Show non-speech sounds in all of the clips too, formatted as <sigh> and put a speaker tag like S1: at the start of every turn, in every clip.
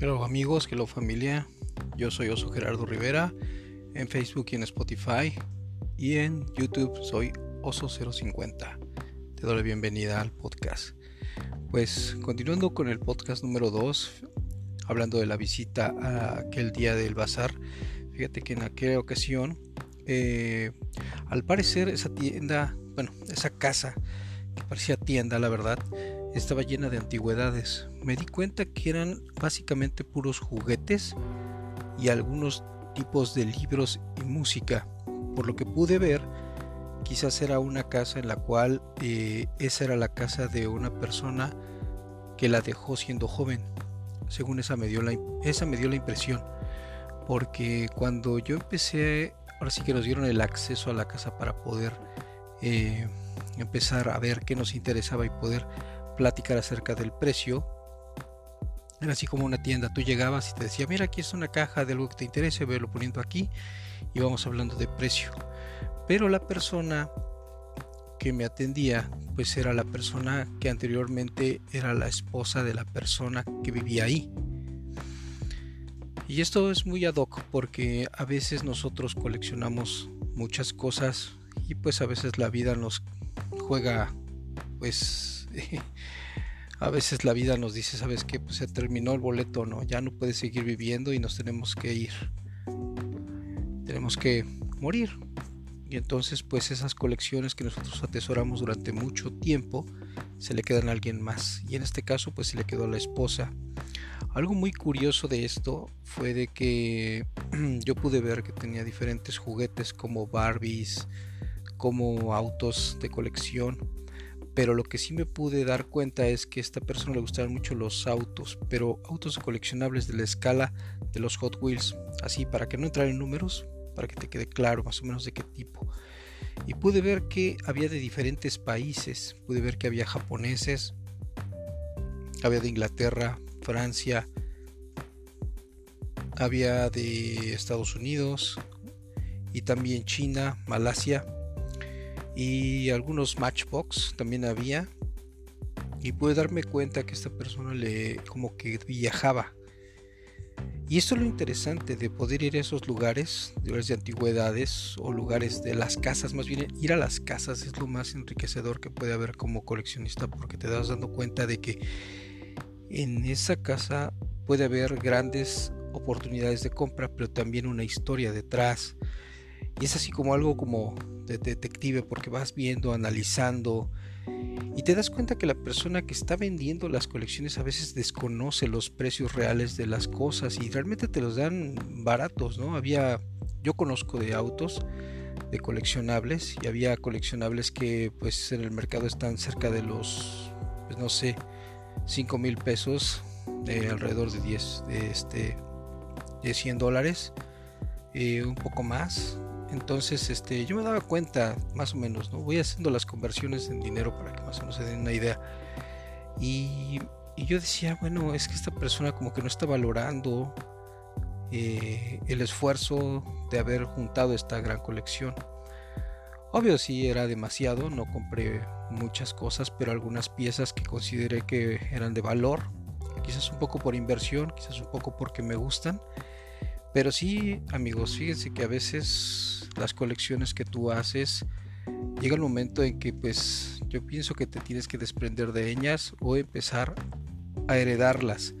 S1: Hello amigos, hello familia. Yo soy Oso Gerardo Rivera. En Facebook y en Spotify. Y en YouTube soy Oso050. Te doy la bienvenida al podcast. Pues continuando con el podcast número 2, hablando de la visita a aquel día del bazar. Fíjate que en aquella ocasión, eh, al parecer esa tienda, bueno, esa casa que parecía tienda, la verdad, estaba llena de antigüedades. Me di cuenta que eran básicamente puros juguetes y algunos tipos de libros y música. Por lo que pude ver, quizás era una casa en la cual eh, esa era la casa de una persona que la dejó siendo joven. Según esa me dio la, esa me dio la impresión. Porque cuando yo empecé, ahora sí que nos dieron el acceso a la casa para poder eh, empezar a ver qué nos interesaba y poder platicar acerca del precio. Era así como una tienda, tú llegabas y te decía, mira, aquí es una caja de algo que te interese, verlo poniendo aquí y vamos hablando de precio. Pero la persona que me atendía, pues era la persona que anteriormente era la esposa de la persona que vivía ahí. Y esto es muy ad hoc porque a veces nosotros coleccionamos muchas cosas y pues a veces la vida nos juega pues <laughs> a veces la vida nos dice, sabes que pues se terminó el boleto, no, ya no puedes seguir viviendo y nos tenemos que ir. Tenemos que morir. Y entonces pues esas colecciones que nosotros atesoramos durante mucho tiempo se le quedan a alguien más. Y en este caso pues se le quedó a la esposa. Algo muy curioso de esto fue de que <clears throat> yo pude ver que tenía diferentes juguetes como Barbies, como autos de colección pero lo que sí me pude dar cuenta es que a esta persona le gustaban mucho los autos, pero autos coleccionables de la escala de los Hot Wheels, así para que no entrar en números, para que te quede claro más o menos de qué tipo. Y pude ver que había de diferentes países, pude ver que había japoneses, había de Inglaterra, Francia, había de Estados Unidos y también China, Malasia y algunos Matchbox también había. Y pude darme cuenta que esta persona le como que viajaba. Y esto es lo interesante de poder ir a esos lugares, lugares de antigüedades o lugares de las casas, más bien ir a las casas es lo más enriquecedor que puede haber como coleccionista porque te das dando cuenta de que en esa casa puede haber grandes oportunidades de compra, pero también una historia detrás. Y es así como algo como de detective porque vas viendo, analizando y te das cuenta que la persona que está vendiendo las colecciones a veces desconoce los precios reales de las cosas y realmente te los dan baratos, ¿no? Había, yo conozco de autos, de coleccionables y había coleccionables que pues en el mercado están cerca de los, pues no sé, 5 mil pesos, de alrededor de 10, de este, de 100 dólares, eh, un poco más, entonces, este, yo me daba cuenta, más o menos, ¿no? Voy haciendo las conversiones en dinero para que más o menos se den una idea. Y, yo decía, bueno, es que esta persona como que no está valorando eh, el esfuerzo de haber juntado esta gran colección. Obvio sí era demasiado, no compré muchas cosas, pero algunas piezas que consideré que eran de valor, quizás un poco por inversión, quizás un poco porque me gustan. Pero sí, amigos, fíjense que a veces las colecciones que tú haces, llega el momento en que pues yo pienso que te tienes que desprender de ellas o empezar a heredarlas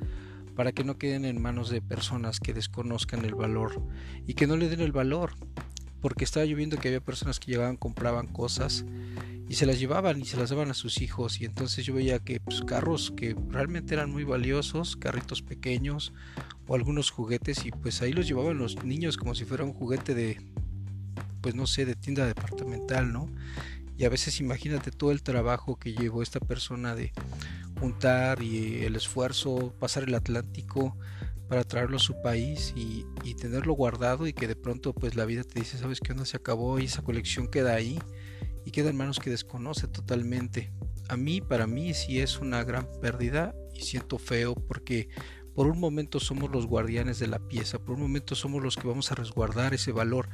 S1: para que no queden en manos de personas que desconozcan el valor y que no le den el valor. Porque estaba lloviendo que había personas que llegaban, compraban cosas y se las llevaban y se las daban a sus hijos y entonces yo veía que pues, carros que realmente eran muy valiosos, carritos pequeños o algunos juguetes y pues ahí los llevaban los niños como si fuera un juguete de, pues no sé, de tienda departamental, ¿no? Y a veces imagínate todo el trabajo que llevó esta persona de juntar y el esfuerzo, pasar el Atlántico para traerlo a su país y, tenerlo guardado y que de pronto pues la vida te dice, sabes qué onda, se acabó y esa colección queda ahí y queda en manos que desconoce totalmente. A mí, para mí sí es una gran pérdida y siento feo porque por un momento somos los guardianes de la pieza, por un momento somos los que vamos a resguardar ese valor,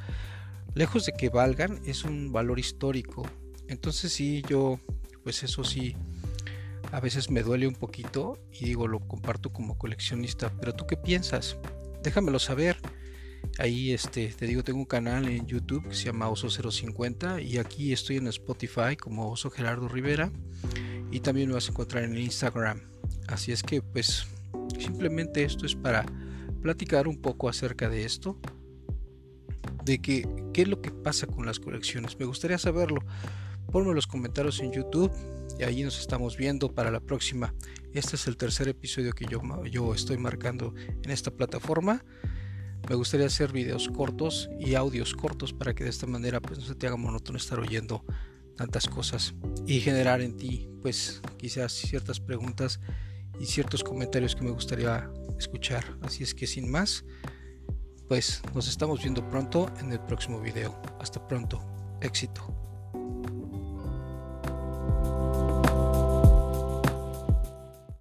S1: lejos de que valgan, es un valor histórico. Entonces sí, yo, pues eso sí, a veces me duele un poquito y digo, lo comparto como coleccionista, pero tú qué piensas? Déjamelo saber. Ahí este, te digo, tengo un canal en YouTube que se llama Oso050 y aquí estoy en Spotify como Oso Gerardo Rivera y también me vas a encontrar en Instagram. Así es que pues simplemente esto es para platicar un poco acerca de esto, de que qué es lo que pasa con las colecciones. Me gustaría saberlo. Ponme los comentarios en YouTube y ahí nos estamos viendo para la próxima. Este es el tercer episodio que yo, yo estoy marcando en esta plataforma. Me gustaría hacer videos cortos y audios cortos para que de esta manera pues no se te haga monótono estar oyendo tantas cosas y generar en ti pues quizás ciertas preguntas y ciertos comentarios que me gustaría escuchar. Así es que sin más, pues nos estamos viendo pronto en el próximo video. Hasta pronto. Éxito.